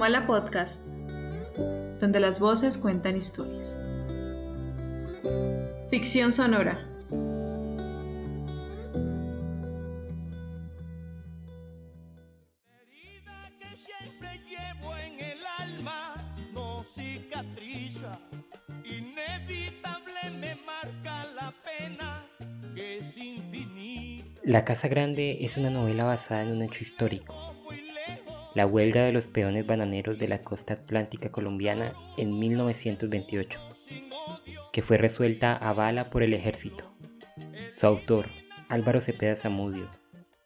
Comala Podcast, donde las voces cuentan historias. Ficción sonora. La Casa Grande es una novela basada en un hecho histórico, la huelga de los peones bananeros de la costa atlántica colombiana en 1928, que fue resuelta a bala por el ejército. Su autor, Álvaro Cepeda Zamudio,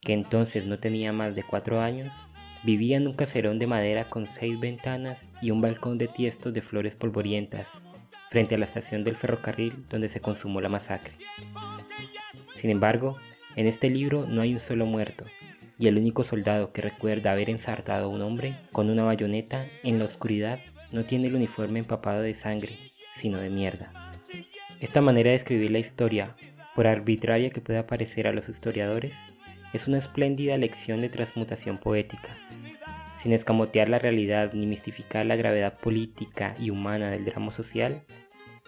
que entonces no tenía más de cuatro años, vivía en un caserón de madera con seis ventanas y un balcón de tiestos de flores polvorientas, frente a la estación del ferrocarril donde se consumó la masacre. Sin embargo, en este libro no hay un solo muerto, y el único soldado que recuerda haber ensartado a un hombre con una bayoneta en la oscuridad no tiene el uniforme empapado de sangre, sino de mierda. Esta manera de escribir la historia, por arbitraria que pueda parecer a los historiadores, es una espléndida lección de transmutación poética. Sin escamotear la realidad ni mistificar la gravedad política y humana del drama social,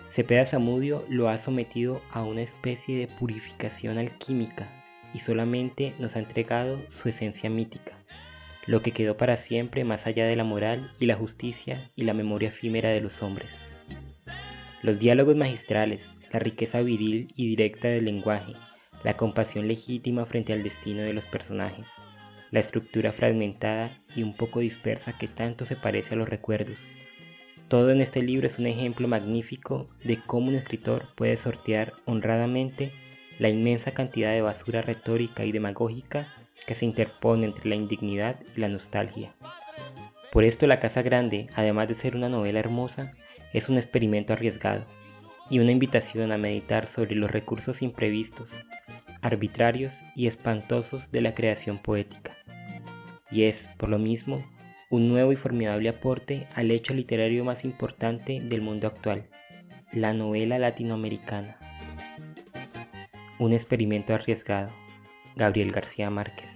Cepeda Zamudio lo ha sometido a una especie de purificación alquímica y solamente nos ha entregado su esencia mítica, lo que quedó para siempre más allá de la moral y la justicia y la memoria efímera de los hombres. Los diálogos magistrales, la riqueza viril y directa del lenguaje, la compasión legítima frente al destino de los personajes, la estructura fragmentada y un poco dispersa que tanto se parece a los recuerdos, todo en este libro es un ejemplo magnífico de cómo un escritor puede sortear honradamente la inmensa cantidad de basura retórica y demagógica que se interpone entre la indignidad y la nostalgia. Por esto La Casa Grande, además de ser una novela hermosa, es un experimento arriesgado y una invitación a meditar sobre los recursos imprevistos, arbitrarios y espantosos de la creación poética. Y es, por lo mismo, un nuevo y formidable aporte al hecho literario más importante del mundo actual, la novela latinoamericana. Un experimento arriesgado, Gabriel García Márquez.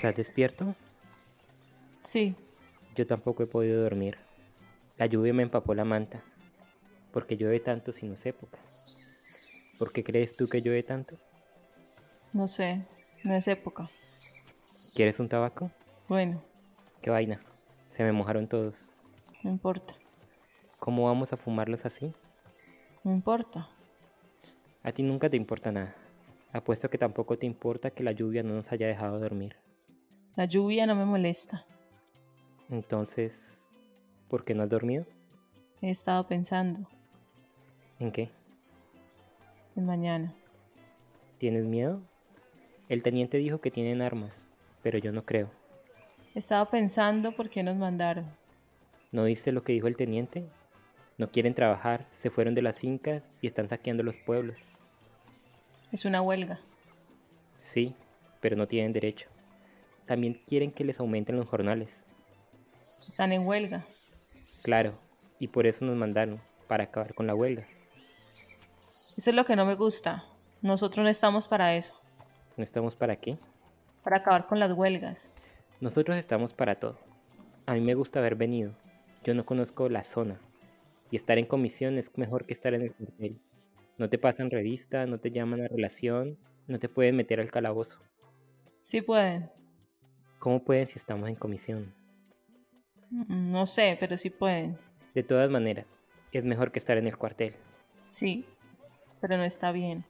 ¿Estás despierto? Sí. Yo tampoco he podido dormir. La lluvia me empapó la manta. porque llueve tanto si no es época? ¿Por qué crees tú que llueve tanto? No sé, no es época. ¿Quieres un tabaco? Bueno. ¿Qué vaina? Se me mojaron todos. No importa. ¿Cómo vamos a fumarlos así? No importa. A ti nunca te importa nada. Apuesto que tampoco te importa que la lluvia no nos haya dejado dormir. La lluvia no me molesta. Entonces, ¿por qué no has dormido? He estado pensando. ¿En qué? En mañana. ¿Tienes miedo? El teniente dijo que tienen armas, pero yo no creo. He estado pensando por qué nos mandaron. ¿No viste lo que dijo el teniente? No quieren trabajar, se fueron de las fincas y están saqueando los pueblos. Es una huelga. Sí, pero no tienen derecho también quieren que les aumenten los jornales. Están en huelga. Claro, y por eso nos mandaron, para acabar con la huelga. Eso es lo que no me gusta. Nosotros no estamos para eso. ¿No estamos para qué? Para acabar con las huelgas. Nosotros estamos para todo. A mí me gusta haber venido. Yo no conozco la zona. Y estar en comisión es mejor que estar en el cuartel. No te pasan revista, no te llaman a relación, no te pueden meter al calabozo. Sí pueden. ¿Cómo pueden si estamos en comisión? Mm, no sé, pero sí pueden. De todas maneras, es mejor que estar en el cuartel. Sí, pero no está bien.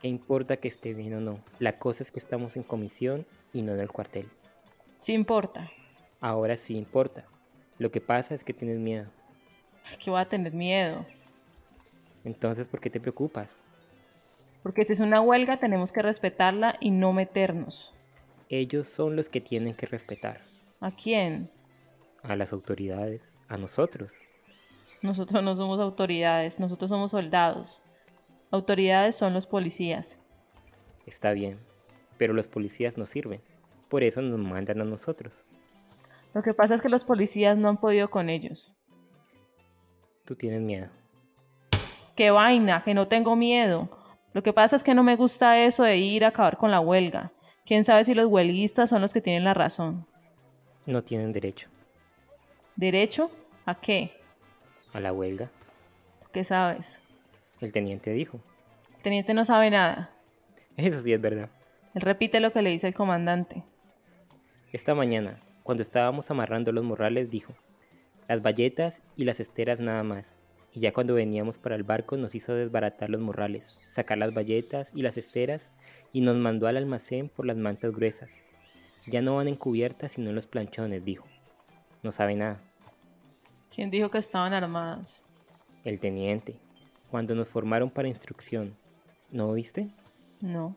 ¿Qué importa que esté bien o no? La cosa es que estamos en comisión y no en el cuartel. Sí importa. Ahora sí importa. Lo que pasa es que tienes miedo. Que voy a tener miedo. Entonces, ¿por qué te preocupas? Porque si es una huelga tenemos que respetarla y no meternos. Ellos son los que tienen que respetar. ¿A quién? A las autoridades, a nosotros. Nosotros no somos autoridades, nosotros somos soldados. Autoridades son los policías. Está bien, pero los policías no sirven. Por eso nos mandan a nosotros. Lo que pasa es que los policías no han podido con ellos. Tú tienes miedo. ¡Qué vaina! Que no tengo miedo. Lo que pasa es que no me gusta eso de ir a acabar con la huelga. ¿Quién sabe si los huelguistas son los que tienen la razón? No tienen derecho. ¿Derecho? ¿A qué? A la huelga. ¿Tú qué sabes? El teniente dijo. El teniente no sabe nada. Eso sí es verdad. Él repite lo que le dice el comandante. Esta mañana, cuando estábamos amarrando los morrales, dijo, las bayetas y las esteras nada más. Y ya cuando veníamos para el barco nos hizo desbaratar los morrales, sacar las bayetas y las esteras y nos mandó al almacén por las mantas gruesas. Ya no van en cubiertas sino en los planchones, dijo. No sabe nada. ¿Quién dijo que estaban armadas? El teniente. Cuando nos formaron para instrucción. ¿No oíste? No.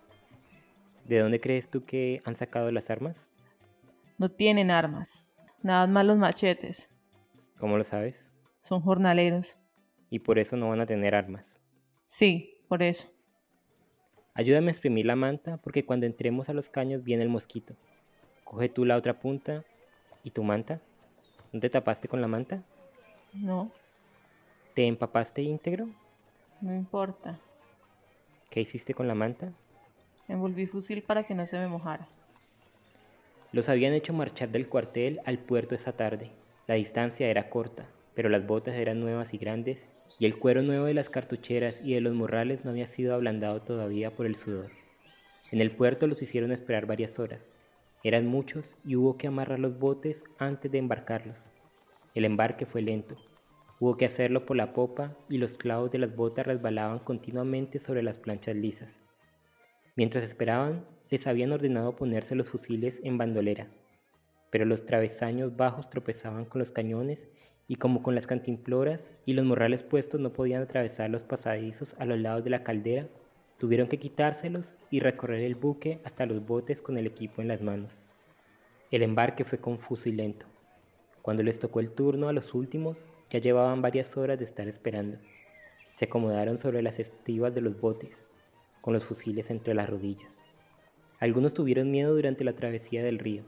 ¿De dónde crees tú que han sacado las armas? No tienen armas. Nada más los machetes. ¿Cómo lo sabes? Son jornaleros. Y por eso no van a tener armas. Sí, por eso. Ayúdame a exprimir la manta porque cuando entremos a los caños viene el mosquito. Coge tú la otra punta y tu manta. ¿No te tapaste con la manta? No. ¿Te empapaste íntegro? No importa. ¿Qué hiciste con la manta? Envolví fusil para que no se me mojara. Los habían hecho marchar del cuartel al puerto esa tarde. La distancia era corta, pero las botas eran nuevas y grandes, y el cuero nuevo de las cartucheras y de los morrales no había sido ablandado todavía por el sudor. En el puerto los hicieron esperar varias horas. Eran muchos y hubo que amarrar los botes antes de embarcarlos. El embarque fue lento. Hubo que hacerlo por la popa y los clavos de las botas resbalaban continuamente sobre las planchas lisas. Mientras esperaban, les habían ordenado ponerse los fusiles en bandolera, pero los travesaños bajos tropezaban con los cañones y como con las cantimploras y los morrales puestos no podían atravesar los pasadizos a los lados de la caldera, tuvieron que quitárselos y recorrer el buque hasta los botes con el equipo en las manos. El embarque fue confuso y lento. Cuando les tocó el turno a los últimos, ya llevaban varias horas de estar esperando. Se acomodaron sobre las estivas de los botes, con los fusiles entre las rodillas. Algunos tuvieron miedo durante la travesía del río.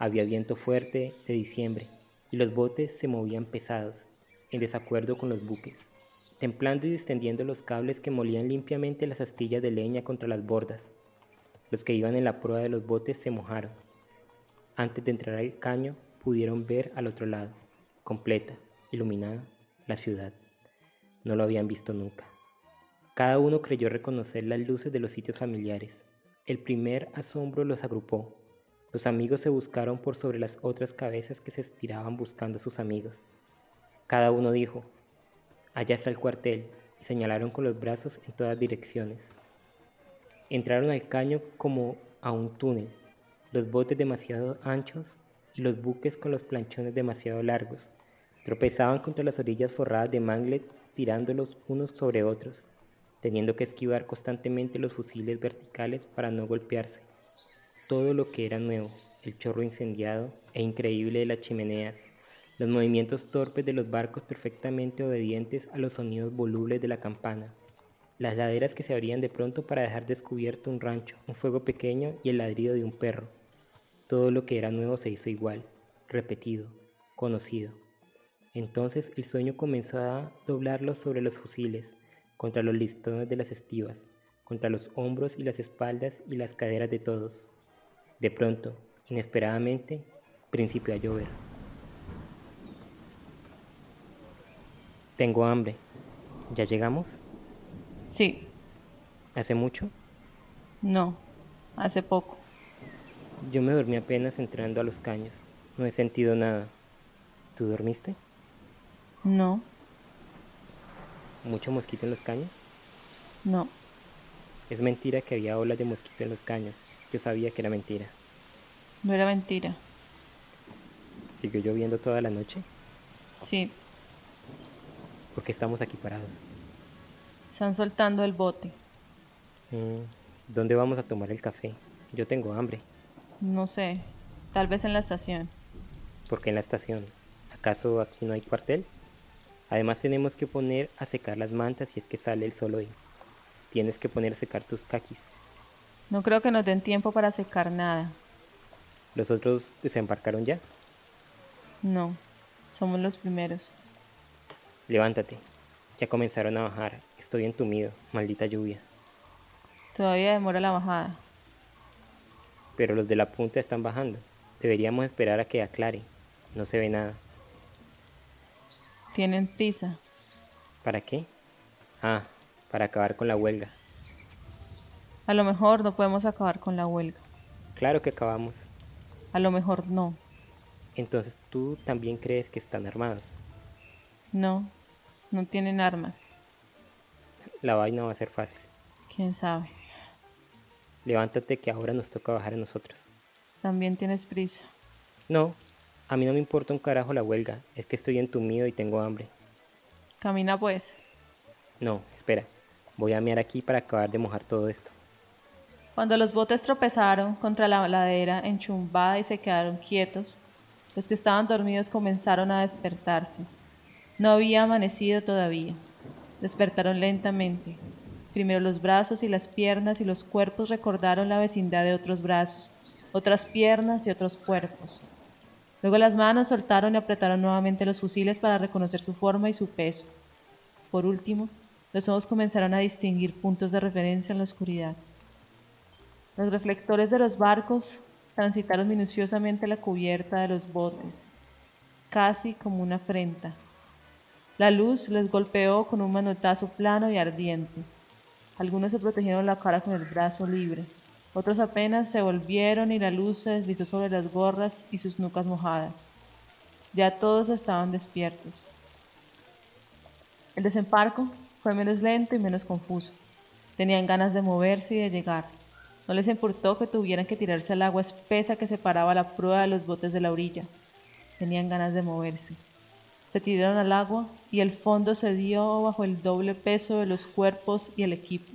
Había viento fuerte de diciembre y los botes se movían pesados, en desacuerdo con los buques, templando y distendiendo los cables que molían limpiamente las astillas de leña contra las bordas. Los que iban en la proa de los botes se mojaron. Antes de entrar al caño pudieron ver al otro lado, completa, iluminada, la ciudad. No lo habían visto nunca. Cada uno creyó reconocer las luces de los sitios familiares. El primer asombro los agrupó. Los amigos se buscaron por sobre las otras cabezas que se estiraban buscando a sus amigos. Cada uno dijo, allá está el cuartel, y señalaron con los brazos en todas direcciones. Entraron al caño como a un túnel, los botes demasiado anchos y los buques con los planchones demasiado largos. Tropezaban contra las orillas forradas de manglet, tirándolos unos sobre otros teniendo que esquivar constantemente los fusiles verticales para no golpearse. Todo lo que era nuevo, el chorro incendiado e increíble de las chimeneas, los movimientos torpes de los barcos perfectamente obedientes a los sonidos volubles de la campana, las laderas que se abrían de pronto para dejar descubierto un rancho, un fuego pequeño y el ladrido de un perro. Todo lo que era nuevo se hizo igual, repetido, conocido. Entonces el sueño comenzó a doblarlos sobre los fusiles, contra los listones de las estivas, contra los hombros y las espaldas y las caderas de todos. De pronto, inesperadamente, principió a llover. Tengo hambre. ¿Ya llegamos? Sí. ¿Hace mucho? No, hace poco. Yo me dormí apenas entrando a los caños. No he sentido nada. ¿Tú dormiste? No mucho mosquito en los caños? No. Es mentira que había olas de mosquito en los caños. Yo sabía que era mentira. No era mentira. ¿Siguió lloviendo toda la noche? Sí. ¿Por qué estamos aquí parados? Están soltando el bote. Mm, ¿Dónde vamos a tomar el café? Yo tengo hambre. No sé, tal vez en la estación. ¿Por qué en la estación? ¿Acaso aquí no hay cuartel? Además tenemos que poner a secar las mantas si es que sale el sol hoy. Tienes que poner a secar tus caquis. No creo que nos den tiempo para secar nada. ¿Los otros desembarcaron ya? No, somos los primeros. Levántate. Ya comenzaron a bajar. Estoy entumido. Maldita lluvia. Todavía demora la bajada. Pero los de la punta están bajando. Deberíamos esperar a que aclare. No se ve nada. Tienen prisa. ¿Para qué? Ah, para acabar con la huelga. A lo mejor no podemos acabar con la huelga. Claro que acabamos. A lo mejor no. Entonces tú también crees que están armados. No, no tienen armas. La vaina va a ser fácil. ¿Quién sabe? Levántate que ahora nos toca bajar a nosotros. También tienes prisa. No, a mí no me importa un carajo la huelga. Es que estoy entumido y tengo hambre. Camina pues. No, espera. Voy a mirar aquí para acabar de mojar todo esto. Cuando los botes tropezaron contra la ladera enchumbada y se quedaron quietos, los que estaban dormidos comenzaron a despertarse. No había amanecido todavía. Despertaron lentamente. Primero los brazos y las piernas y los cuerpos recordaron la vecindad de otros brazos, otras piernas y otros cuerpos. Luego las manos soltaron y apretaron nuevamente los fusiles para reconocer su forma y su peso. Por último, los ojos comenzaron a distinguir puntos de referencia en la oscuridad. Los reflectores de los barcos transitaron minuciosamente la cubierta de los botes, casi como una afrenta. La luz les golpeó con un manotazo plano y ardiente. Algunos se protegieron la cara con el brazo libre, otros apenas se volvieron y la luz se deslizó sobre las gorras y sus nucas mojadas. Ya todos estaban despiertos. El desembarco fue menos lento y menos confuso. Tenían ganas de moverse y de llegar. No les importó que tuvieran que tirarse al agua espesa que separaba la prueba de los botes de la orilla. Tenían ganas de moverse. Se tiraron al agua y el fondo se dio bajo el doble peso de los cuerpos y el equipo.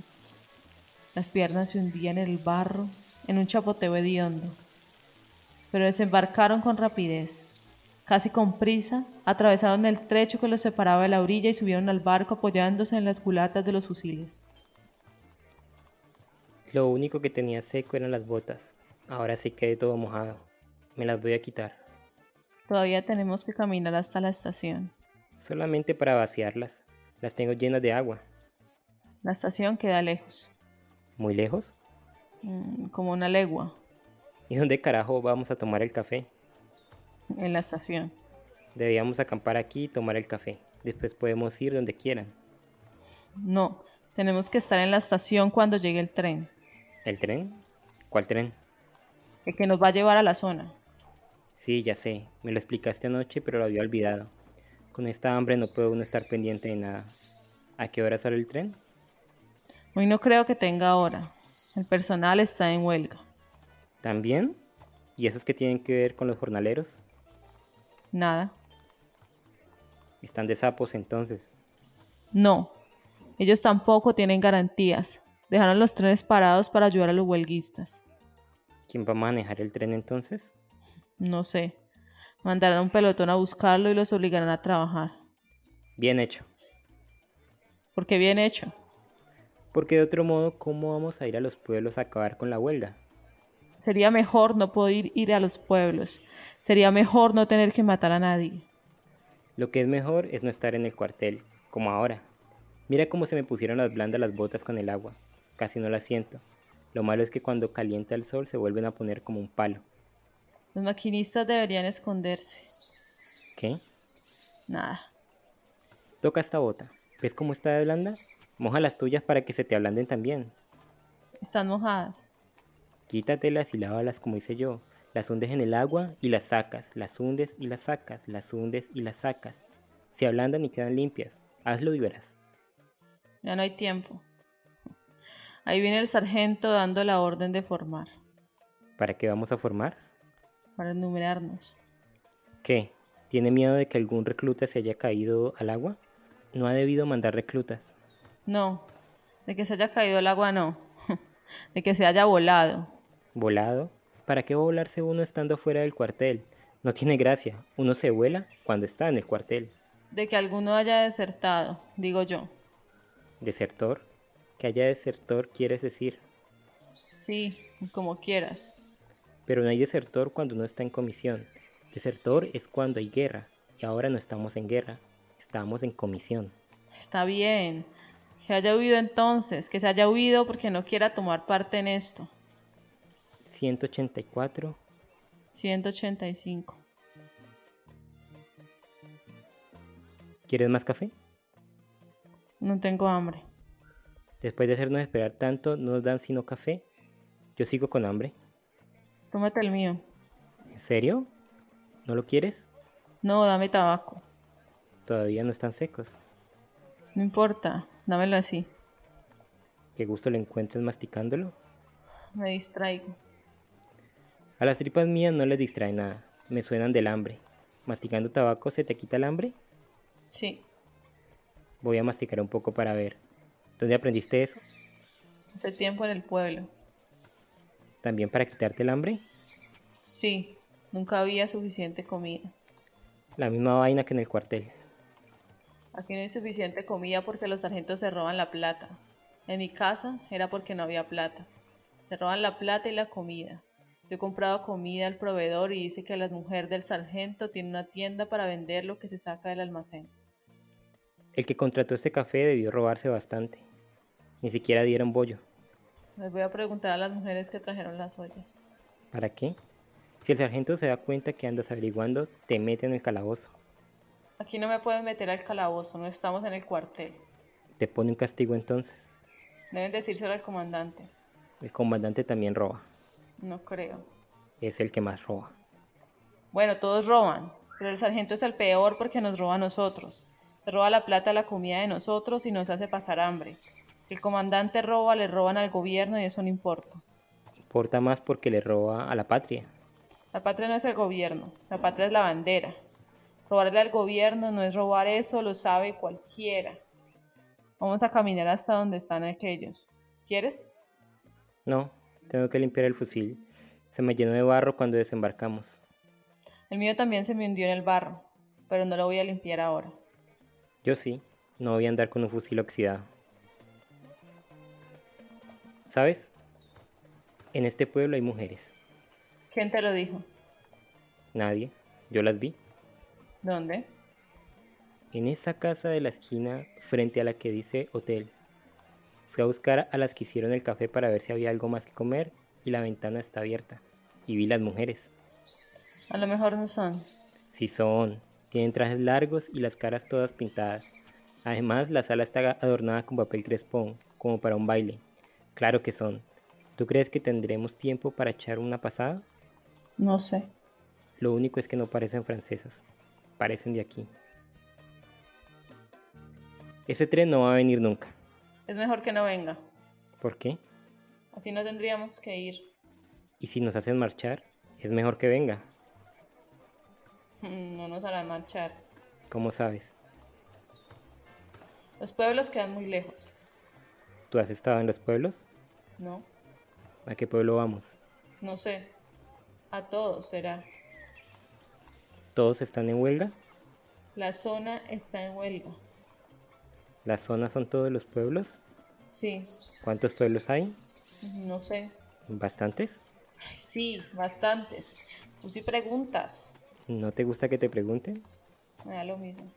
Las piernas se hundían en el barro, en un chapoteo hediondo. Pero desembarcaron con rapidez. Casi con prisa, atravesaron el trecho que los separaba de la orilla y subieron al barco apoyándose en las culatas de los fusiles. Lo único que tenía seco eran las botas. Ahora sí quedé todo mojado. Me las voy a quitar. Todavía tenemos que caminar hasta la estación. Solamente para vaciarlas. Las tengo llenas de agua. La estación queda lejos. ¿Muy lejos? Mm, como una legua. ¿Y dónde carajo vamos a tomar el café? En la estación. Debíamos acampar aquí y tomar el café. Después podemos ir donde quieran. No, tenemos que estar en la estación cuando llegue el tren. ¿El tren? ¿Cuál tren? El que nos va a llevar a la zona. Sí, ya sé. Me lo explicaste anoche, pero lo había olvidado. Con esta hambre no puedo uno estar pendiente de nada. ¿A qué hora sale el tren? Hoy no creo que tenga hora. El personal está en huelga. ¿También? ¿Y esos que tienen que ver con los jornaleros? Nada. ¿Están de sapos entonces? No. Ellos tampoco tienen garantías. Dejaron los trenes parados para ayudar a los huelguistas. ¿Quién va a manejar el tren entonces? No sé. Mandarán un pelotón a buscarlo y los obligarán a trabajar. Bien hecho. ¿Por qué bien hecho? Porque de otro modo, ¿cómo vamos a ir a los pueblos a acabar con la huelga? Sería mejor no poder ir a los pueblos. Sería mejor no tener que matar a nadie. Lo que es mejor es no estar en el cuartel, como ahora. Mira cómo se me pusieron las blandas las botas con el agua. Casi no las siento. Lo malo es que cuando calienta el sol se vuelven a poner como un palo. Los maquinistas deberían esconderse. ¿Qué? Nada. Toca esta bota. ¿Ves cómo está de blanda? Moja las tuyas para que se te ablanden también. Están mojadas. Quítatelas y lávalas como hice yo. Las hundes en el agua y las sacas. Las hundes y las sacas. Las hundes y las sacas. Se ablandan y quedan limpias. Hazlo y verás. Ya no hay tiempo. Ahí viene el sargento dando la orden de formar. ¿Para qué vamos a formar? Para enumerarnos. ¿Qué? ¿Tiene miedo de que algún recluta se haya caído al agua? No ha debido mandar reclutas. No, De que se haya caído el agua, no. De que se haya volado. ¿Volado? ¿Para qué volarse uno estando fuera del cuartel? No tiene gracia. Uno se vuela cuando está en el cuartel. De que alguno haya desertado, digo yo. ¿Desertor? Que haya desertor quieres decir. Sí, como quieras. Pero no hay desertor cuando uno está en comisión. Desertor es cuando hay guerra. Y ahora no estamos en guerra. Estamos en comisión. Está bien. Que haya huido entonces. Que se haya huido porque no quiera tomar parte en esto. 184. 185. ¿Quieres más café? No tengo hambre. Después de hacernos esperar tanto, no nos dan sino café. Yo sigo con hambre. Tómate el mío. ¿En serio? ¿No lo quieres? No, dame tabaco. Todavía no están secos. No importa, dámelo así. ¿Qué gusto le encuentres masticándolo? Me distraigo. A las tripas mías no les distrae nada. Me suenan del hambre. ¿Masticando tabaco se te quita el hambre? Sí. Voy a masticar un poco para ver. ¿Dónde aprendiste eso? Hace tiempo en el pueblo. ¿También para quitarte el hambre? Sí, nunca había suficiente comida. La misma vaina que en el cuartel. Aquí no hay suficiente comida porque los sargentos se roban la plata. En mi casa era porque no había plata. Se roban la plata y la comida. Yo he comprado comida al proveedor y dice que la mujer del sargento tiene una tienda para vender lo que se saca del almacén. El que contrató este café debió robarse bastante. Ni siquiera dieron bollo. Les voy a preguntar a las mujeres que trajeron las ollas. ¿Para qué? Si el sargento se da cuenta que andas averiguando, te mete en el calabozo. Aquí no me pueden meter al calabozo, no estamos en el cuartel. ¿Te pone un castigo entonces? Deben decírselo al comandante. El comandante también roba. No creo. Es el que más roba. Bueno, todos roban, pero el sargento es el peor porque nos roba a nosotros. Se roba la plata, la comida de nosotros y nos hace pasar hambre. Si el comandante roba, le roban al gobierno y eso no importa. Importa más porque le roba a la patria. La patria no es el gobierno, la patria es la bandera. Robarle al gobierno no es robar eso, lo sabe cualquiera. Vamos a caminar hasta donde están aquellos. ¿Quieres? No, tengo que limpiar el fusil. Se me llenó de barro cuando desembarcamos. El mío también se me hundió en el barro, pero no lo voy a limpiar ahora. Yo sí, no voy a andar con un fusil oxidado. ¿Sabes? En este pueblo hay mujeres. ¿Quién te lo dijo? Nadie. Yo las vi. ¿Dónde? En esa casa de la esquina frente a la que dice hotel. Fui a buscar a las que hicieron el café para ver si había algo más que comer y la ventana está abierta. Y vi las mujeres. A lo mejor no son. Sí son. Tienen trajes largos y las caras todas pintadas. Además, la sala está adornada con papel crespón, como para un baile. Claro que son. ¿Tú crees que tendremos tiempo para echar una pasada? No sé. Lo único es que no parecen francesas. Parecen de aquí. Ese tren no va a venir nunca. Es mejor que no venga. ¿Por qué? Así no tendríamos que ir. Y si nos hacen marchar, es mejor que venga. No nos harán marchar. ¿Cómo sabes? Los pueblos quedan muy lejos. ¿Tú has estado en los pueblos? No, ¿A qué pueblo vamos? no sé. A todos será. ¿Todos están en huelga? La zona está en huelga. ¿Las zonas son todos los pueblos? Sí, ¿Cuántos pueblos hay? no sé. ¿Bastantes? Ay, sí, bastantes. Tú sí preguntas. ¿No te gusta que te pregunten? Me da lo mismo.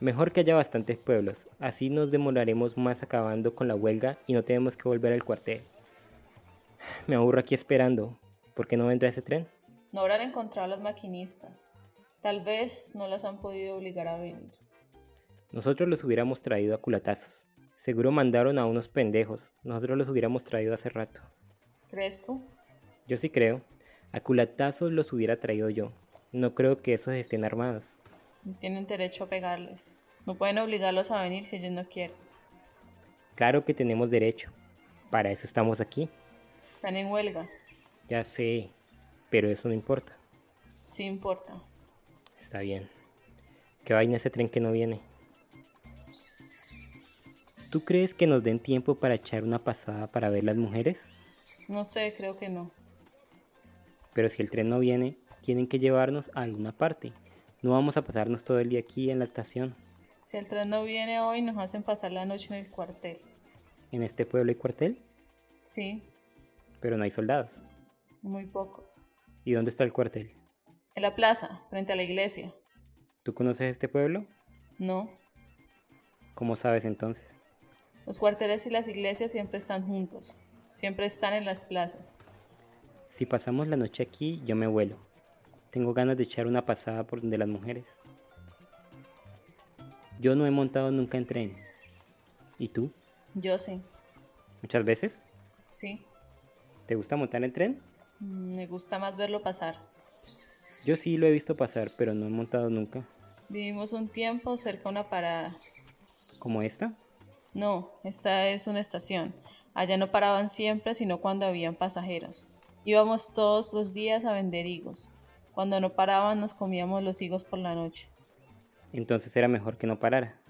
Mejor que haya bastantes pueblos, así nos demoraremos más acabando con la huelga y no tenemos que volver al cuartel. Me aburro aquí esperando. ¿Por qué no vendrá ese tren? No habrán encontrado a los maquinistas. Tal vez no las han podido obligar a venir. Nosotros los hubiéramos traído a culatazos. Seguro mandaron a unos pendejos. Nosotros los hubiéramos traído hace rato. ¿Crees tú? Yo sí creo. A culatazos los hubiera traído yo. No creo que esos estén armados. No tienen derecho a pegarles. No pueden obligarlos a venir si ellos no quieren. Claro que tenemos derecho. Para eso estamos aquí. Están en huelga. Ya sé. Pero eso no importa. Sí importa. Está bien. ¿Qué vaina ese tren que no viene? ¿Tú crees que nos den tiempo para echar una pasada para ver las mujeres? No sé, creo que no. Pero si el tren no viene, tienen que llevarnos a alguna parte. No vamos a pasarnos todo el día aquí en la estación. Si el tren no viene hoy, nos hacen pasar la noche en el cuartel. ¿En este pueblo hay cuartel? Sí. Pero no hay soldados. Muy pocos. ¿Y dónde está el cuartel? En la plaza, frente a la iglesia. ¿Tú conoces este pueblo? No. ¿Cómo sabes entonces? Los cuarteles y las iglesias siempre están juntos. Siempre están en las plazas. Si pasamos la noche aquí, yo me vuelo. Tengo ganas de echar una pasada por donde las mujeres. Yo no he montado nunca en tren. ¿Y tú? Yo sí. ¿Muchas veces? Sí. ¿Te gusta montar en tren? Mm, me gusta más verlo pasar. Yo sí lo he visto pasar, pero no he montado nunca. Vivimos un tiempo cerca de una parada. ¿Como esta? No, esta es una estación. Allá no paraban siempre, sino cuando habían pasajeros. Íbamos todos los días a vender higos. Cuando no paraban nos comíamos los higos por la noche. Entonces era mejor que no parara.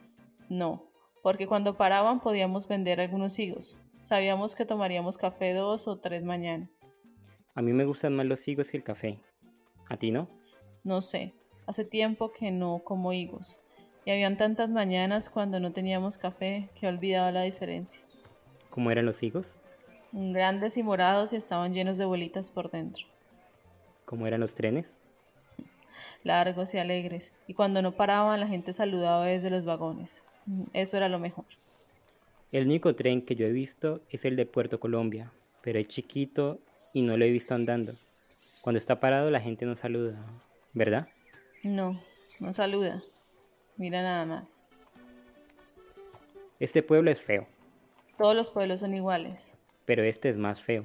No, porque cuando paraban podíamos vender algunos higos. Sabíamos que tomaríamos café dos o tres mañanas. A mí me gustan más los higos que el café. ¿A ti no? No sé, hace tiempo que no como higos. Y habían tantas mañanas cuando no teníamos café que he olvidado la diferencia. ¿Cómo eran los higos? Grandes y morados y estaban llenos de bolitas por dentro. ¿Cómo eran los trenes? Largos y alegres. Y cuando no paraban la gente saludaba desde los vagones. Eso era lo mejor. El único tren que yo he visto es el de Puerto Colombia, pero es chiquito y no lo he visto andando. Cuando está parado la gente no saluda, ¿verdad? No, no saluda. Mira nada más. Este pueblo es feo. Todos los pueblos son iguales. Pero este es más feo.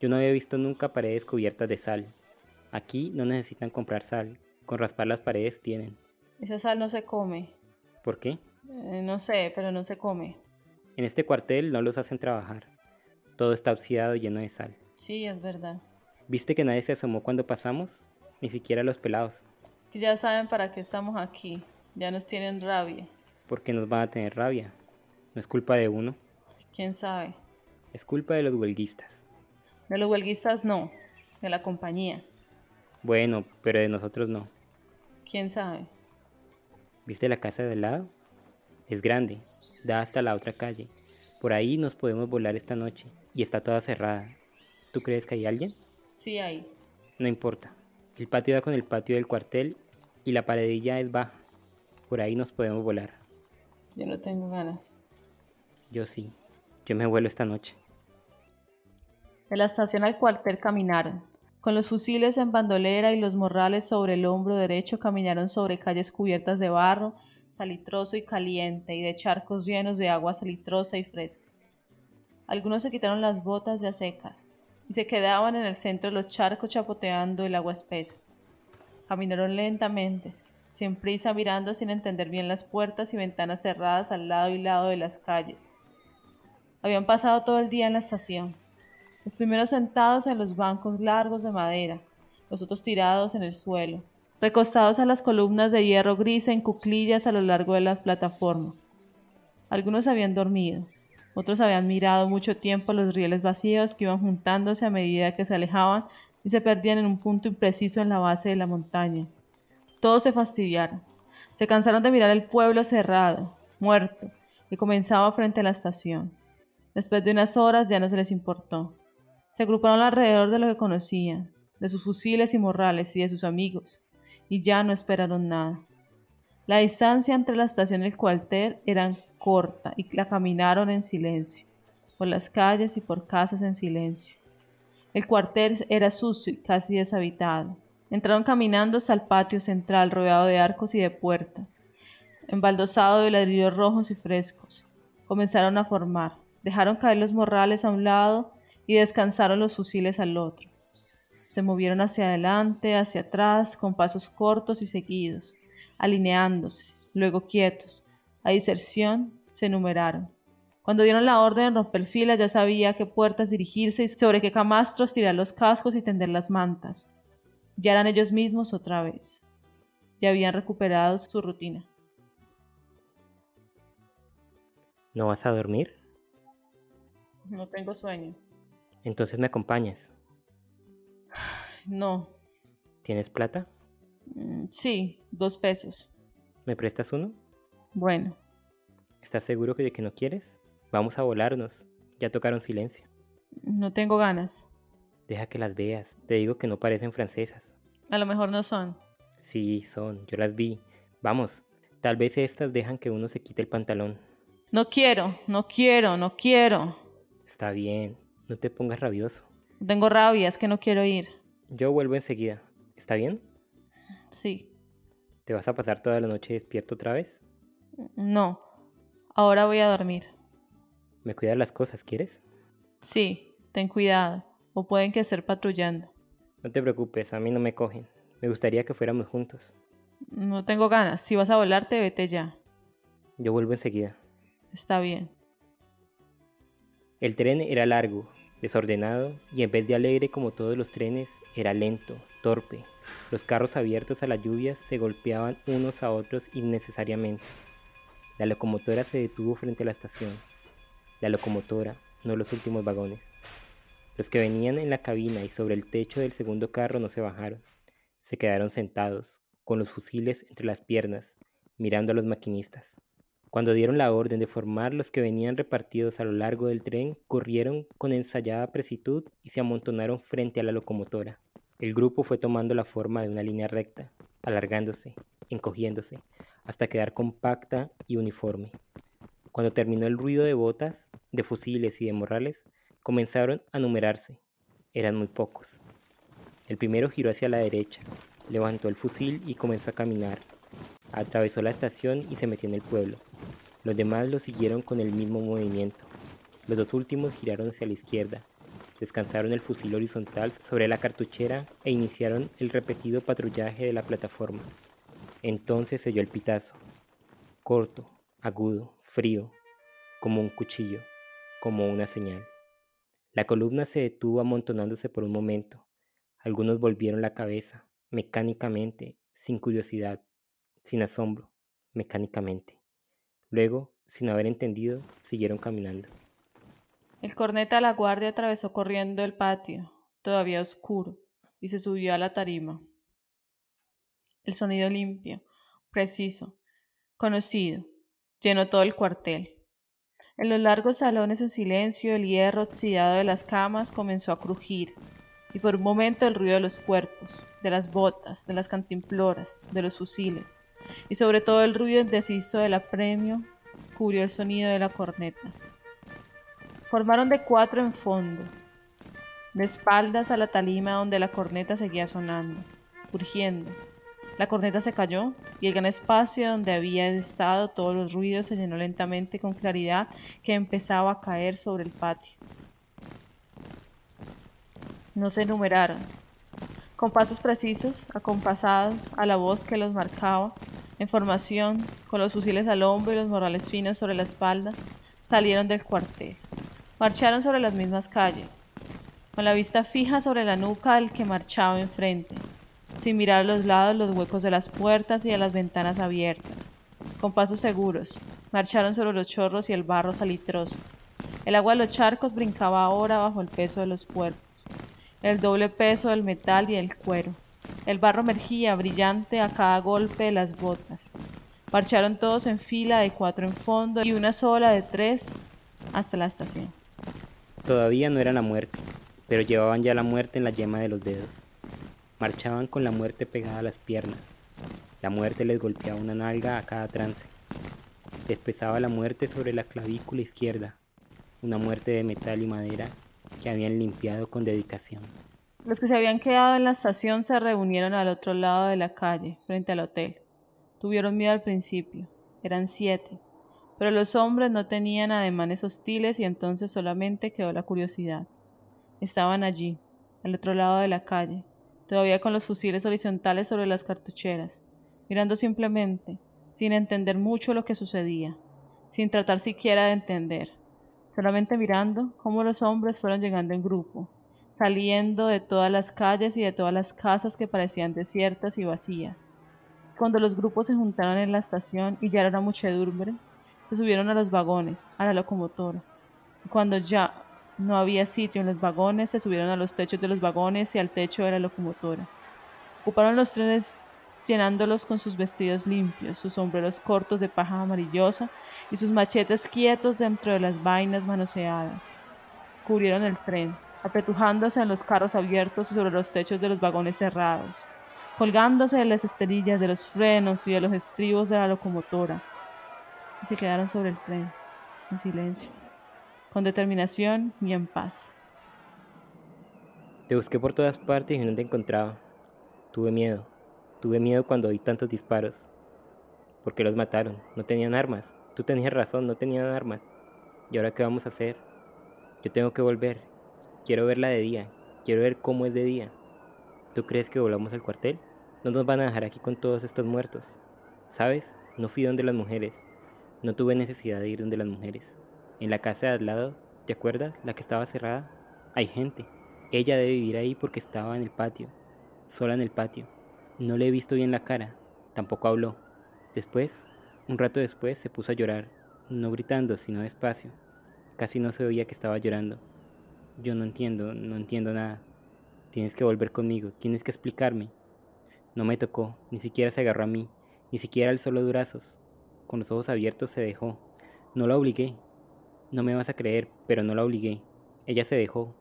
Yo no había visto nunca paredes cubiertas de sal. Aquí no necesitan comprar sal. Con raspar las paredes tienen. Esa sal no se come. ¿Por qué? Eh, no sé, pero no se come. En este cuartel no los hacen trabajar. Todo está oxidado y lleno de sal. Sí, es verdad. ¿Viste que nadie se asomó cuando pasamos? Ni siquiera los pelados. Es que ya saben para qué estamos aquí. Ya nos tienen rabia. ¿Por qué nos van a tener rabia? ¿No es culpa de uno? ¿Quién sabe? Es culpa de los huelguistas. De los huelguistas no, de la compañía. Bueno, pero de nosotros no. ¿Quién sabe? ¿Viste la casa de al lado? Es grande, da hasta la otra calle. Por ahí nos podemos volar esta noche y está toda cerrada. ¿Tú crees que hay alguien? Sí hay. No importa. El patio da con el patio del cuartel y la paredilla es baja. Por ahí nos podemos volar. Yo no tengo ganas. Yo sí. Yo me vuelo esta noche. De la estación al cuartel caminaron. Con los fusiles en bandolera y los morrales sobre el hombro derecho caminaron sobre calles cubiertas de barro, salitroso y caliente, y de charcos llenos de agua salitrosa y fresca. Algunos se quitaron las botas ya secas y se quedaban en el centro de los charcos chapoteando el agua espesa. Caminaron lentamente, sin prisa mirando sin entender bien las puertas y ventanas cerradas al lado y lado de las calles. Habían pasado todo el día en la estación, los primeros sentados en los bancos largos de madera, los otros tirados en el suelo, recostados a las columnas de hierro gris en cuclillas a lo largo de la plataforma. Algunos habían dormido, otros habían mirado mucho tiempo los rieles vacíos que iban juntándose a medida que se alejaban y se perdían en un punto impreciso en la base de la montaña. Todos se fastidiaron. Se cansaron de mirar el pueblo cerrado, muerto, que comenzaba frente a la estación. Después de unas horas ya no se les importó. Se agruparon alrededor de lo que conocían, de sus fusiles y morrales y de sus amigos, y ya no esperaron nada. La distancia entre la estación y el cuartel era corta y la caminaron en silencio, por las calles y por casas en silencio. El cuartel era sucio y casi deshabitado. Entraron caminando hasta el patio central rodeado de arcos y de puertas, embaldosado de ladrillos rojos y frescos. Comenzaron a formar, dejaron caer los morrales a un lado y descansaron los fusiles al otro. Se movieron hacia adelante, hacia atrás, con pasos cortos y seguidos, alineándose, luego quietos. A diserción se numeraron. Cuando dieron la orden de romper filas ya sabía a qué puertas dirigirse y sobre qué camastros tirar los cascos y tender las mantas. Ya eran ellos mismos otra vez. Ya habían recuperado su rutina. ¿No vas a dormir? No tengo sueño. Entonces me acompañas. No. ¿Tienes plata? Mm, sí, dos pesos. ¿Me prestas uno? Bueno. ¿Estás seguro de que no quieres? Vamos a volarnos. Ya tocaron silencio. No tengo ganas. Deja que las veas. Te digo que no parecen francesas. A lo mejor no son. Sí, son. Yo las vi. Vamos. Tal vez estas dejan que uno se quite el pantalón. No quiero, no quiero, no quiero. Está bien. No te pongas rabioso. Tengo rabia, es que no quiero ir. Yo vuelvo enseguida. ¿Está bien? Sí. ¿Te vas a pasar toda la noche despierto otra vez? No. Ahora voy a dormir. ¿Me cuidas las cosas, quieres? Sí, ten cuidado. O pueden que estar patrullando. No te preocupes, a mí no me cogen. Me gustaría que fuéramos juntos. No tengo ganas. Si vas a volarte, vete ya. Yo vuelvo enseguida. Está bien. El tren era largo, desordenado y en vez de alegre como todos los trenes, era lento, torpe. Los carros abiertos a las lluvias se golpeaban unos a otros innecesariamente. La locomotora se detuvo frente a la estación. La locomotora, no los últimos vagones. Los que venían en la cabina y sobre el techo del segundo carro no se bajaron. Se quedaron sentados, con los fusiles entre las piernas, mirando a los maquinistas. Cuando dieron la orden de formar los que venían repartidos a lo largo del tren, corrieron con ensayada presitud y se amontonaron frente a la locomotora. El grupo fue tomando la forma de una línea recta, alargándose, encogiéndose, hasta quedar compacta y uniforme. Cuando terminó el ruido de botas, de fusiles y de morrales, comenzaron a numerarse. Eran muy pocos. El primero giró hacia la derecha, levantó el fusil y comenzó a caminar. Atravesó la estación y se metió en el pueblo. Los demás lo siguieron con el mismo movimiento. Los dos últimos giraron hacia la izquierda, descansaron el fusil horizontal sobre la cartuchera e iniciaron el repetido patrullaje de la plataforma. Entonces se oyó el pitazo, corto, agudo, frío, como un cuchillo, como una señal. La columna se detuvo amontonándose por un momento. Algunos volvieron la cabeza, mecánicamente, sin curiosidad, sin asombro, mecánicamente. Luego, sin haber entendido, siguieron caminando. El corneta de la guardia atravesó corriendo el patio, todavía oscuro, y se subió a la tarima. El sonido limpio, preciso, conocido, llenó todo el cuartel. En los largos salones en silencio, el hierro oxidado de las camas comenzó a crujir, y por un momento el ruido de los cuerpos, de las botas, de las cantimploras, de los fusiles, y sobre todo el ruido indeciso del apremio cubrió el sonido de la corneta. Formaron de cuatro en fondo, de espaldas a la talima donde la corneta seguía sonando, urgiendo. La corneta se cayó y el gran espacio donde había estado todos los ruidos se llenó lentamente con claridad que empezaba a caer sobre el patio. No se enumeraron. Con pasos precisos, acompasados a la voz que los marcaba, en formación, con los fusiles al hombro y los morrales finos sobre la espalda, salieron del cuartel. Marcharon sobre las mismas calles, con la vista fija sobre la nuca del que marchaba enfrente, sin mirar a los lados los huecos de las puertas y a las ventanas abiertas. Con pasos seguros, marcharon sobre los chorros y el barro salitroso. El agua de los charcos brincaba ahora bajo el peso de los cuerpos, el doble peso del metal y el cuero. El barro emergía brillante a cada golpe de las botas. Marcharon todos en fila de cuatro en fondo y una sola de tres hasta la estación. Todavía no era la muerte, pero llevaban ya la muerte en la yema de los dedos. Marchaban con la muerte pegada a las piernas. La muerte les golpeaba una nalga a cada trance. Les pesaba la muerte sobre la clavícula izquierda, una muerte de metal y madera que habían limpiado con dedicación. Los que se habían quedado en la estación se reunieron al otro lado de la calle, frente al hotel. Tuvieron miedo al principio. Eran siete. Pero los hombres no tenían ademanes hostiles y entonces solamente quedó la curiosidad. Estaban allí, al otro lado de la calle, todavía con los fusiles horizontales sobre las cartucheras, mirando simplemente, sin entender mucho lo que sucedía, sin tratar siquiera de entender, solamente mirando cómo los hombres fueron llegando en grupo, saliendo de todas las calles y de todas las casas que parecían desiertas y vacías. Cuando los grupos se juntaron en la estación y ya era muchedumbre, Se subieron a los vagones, a la locomotora. Cuando ya no había sitio en los vagones, se subieron a los techos de los vagones y al techo de la locomotora. Ocuparon los trenes llenándolos con sus vestidos limpios, sus sombreros cortos de paja amarillosa y sus machetes quietos dentro de las vainas manoseadas. Cubrieron el tren, apretujándose en los carros abiertos y sobre los techos de los vagones cerrados, colgándose de las esterillas de los frenos y de los estribos de la locomotora, y se quedaron sobre el tren, en silencio, con determinación y en paz. Te busqué por todas partes y no te encontraba. Tuve miedo. Tuve miedo cuando oí tantos disparos. ¿Por qué los mataron? No tenían armas. Tú tenías razón, no tenían armas. ¿Y ahora qué vamos a hacer? Yo tengo que volver. Quiero verla de día. Quiero ver cómo es de día. ¿Tú crees que volvamos al cuartel? No nos van a dejar aquí con todos estos muertos. ¿Sabes? No fui donde las mujeres. No tuve necesidad de ir donde las mujeres. En la casa de al lado, ¿te acuerdas? La que estaba cerrada. Hay gente. Ella debe vivir ahí porque estaba en el patio. Sola en el patio. No le he visto bien la cara. Tampoco habló. Después, un rato después, se puso a llorar. No gritando, sino despacio. Casi no se oía que estaba llorando. Yo no entiendo, no entiendo nada. Tienes que volver conmigo, tienes que explicarme. No me tocó, ni siquiera se agarró a mí, ni siquiera alzó los brazos. Con los ojos abiertos se dejó. No la obligué. No me vas a creer, pero no la obligué. Ella se dejó.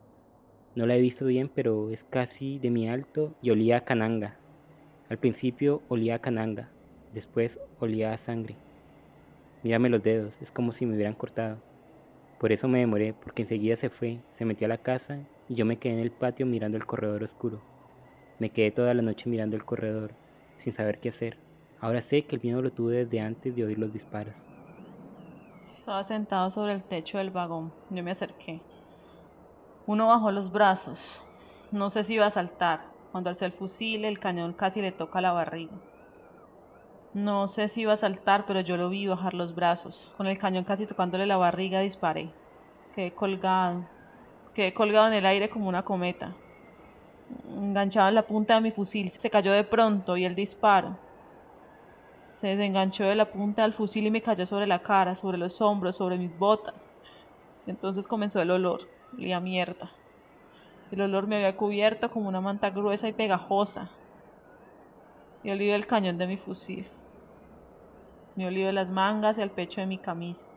No la he visto bien, pero es casi de mi alto y olía a cananga. Al principio olía a cananga, después olía a sangre. Mírame los dedos, es como si me hubieran cortado. Por eso me demoré, porque enseguida se fue, se metió a la casa y yo me quedé en el patio mirando el corredor oscuro. Me quedé toda la noche mirando el corredor, sin saber qué hacer. Ahora sé que el miedo lo tuve desde antes de oír los disparos. Estaba sentado sobre el techo del vagón. Yo me acerqué. Uno bajó los brazos. No sé si iba a saltar. Cuando alcé el fusil, el cañón casi le toca la barriga. No sé si iba a saltar, pero yo lo vi bajar los brazos. Con el cañón casi tocándole la barriga disparé. Quedé colgado. Quedé colgado en el aire como una cometa. Enganchado en la punta de mi fusil. Se cayó de pronto y el disparo. Se desenganchó de la punta del fusil y me cayó sobre la cara, sobre los hombros, sobre mis botas. Entonces comenzó el olor. Olía mierda. El olor me había cubierto como una manta gruesa y pegajosa. Y olí el cañón de mi fusil. Me he olido las mangas y el pecho de mi camisa.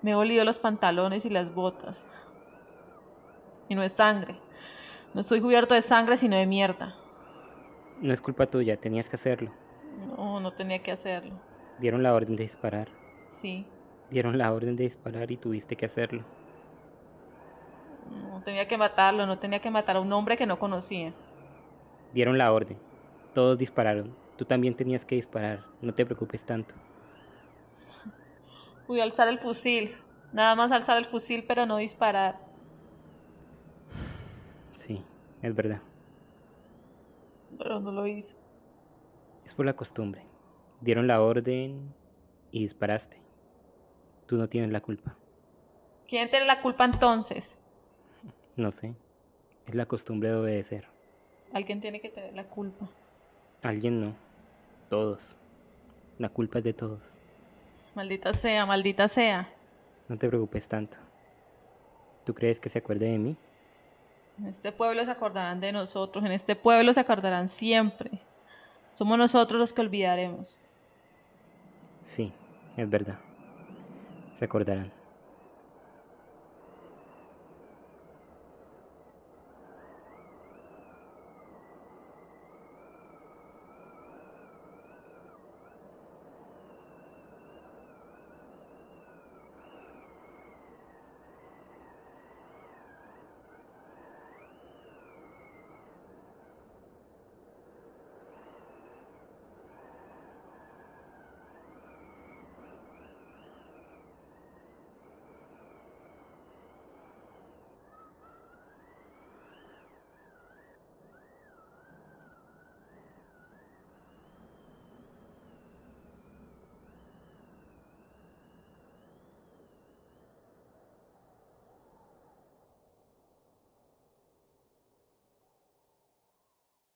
Me he olido los pantalones y las botas. Y no es sangre. No estoy cubierto de sangre, sino de mierda. No es culpa tuya, tenías que hacerlo. No, no tenía que hacerlo. Dieron la orden de disparar. Sí. Dieron la orden de disparar y tuviste que hacerlo. No tenía que matarlo, no tenía que matar a un hombre que no conocía. Dieron la orden. Todos dispararon. Tú también tenías que disparar. No te preocupes tanto. Pude alzar el fusil. Nada más alzar el fusil, pero no disparar. Sí, es verdad. Pero no lo hice. Es por la costumbre. Dieron la orden y disparaste. Tú no tienes la culpa. ¿Quién tiene la culpa entonces? No sé. Es la costumbre de obedecer. Alguien tiene que tener la culpa. Alguien no. Todos. La culpa es de todos. Maldita sea, maldita sea. No te preocupes tanto. ¿Tú crees que se acuerde de mí? En este pueblo se acordarán de nosotros, en este pueblo se acordarán siempre. Somos nosotros los que olvidaremos. Sí, es verdad. Se acordarán.